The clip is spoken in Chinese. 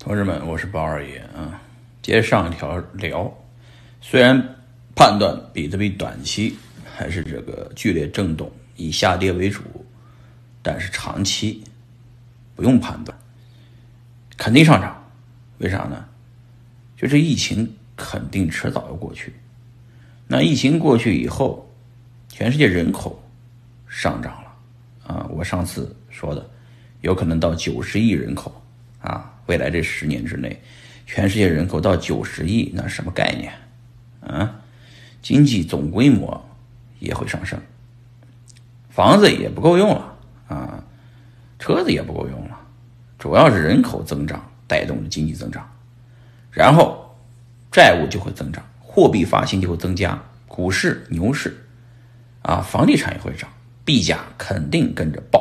同志们，我是包二爷啊。接上一条聊，虽然判断比特币短期还是这个剧烈震动，以下跌为主，但是长期不用判断，肯定上涨。为啥呢？就这疫情肯定迟早要过去。那疫情过去以后，全世界人口上涨了啊！我上次说的，有可能到九十亿人口啊。未来这十年之内，全世界人口到九十亿，那什么概念？啊，经济总规模也会上升，房子也不够用了啊，车子也不够用了，主要是人口增长带动了经济增长，然后债务就会增长，货币发行就会增加，股市牛市啊，房地产也会涨，币价肯定跟着爆。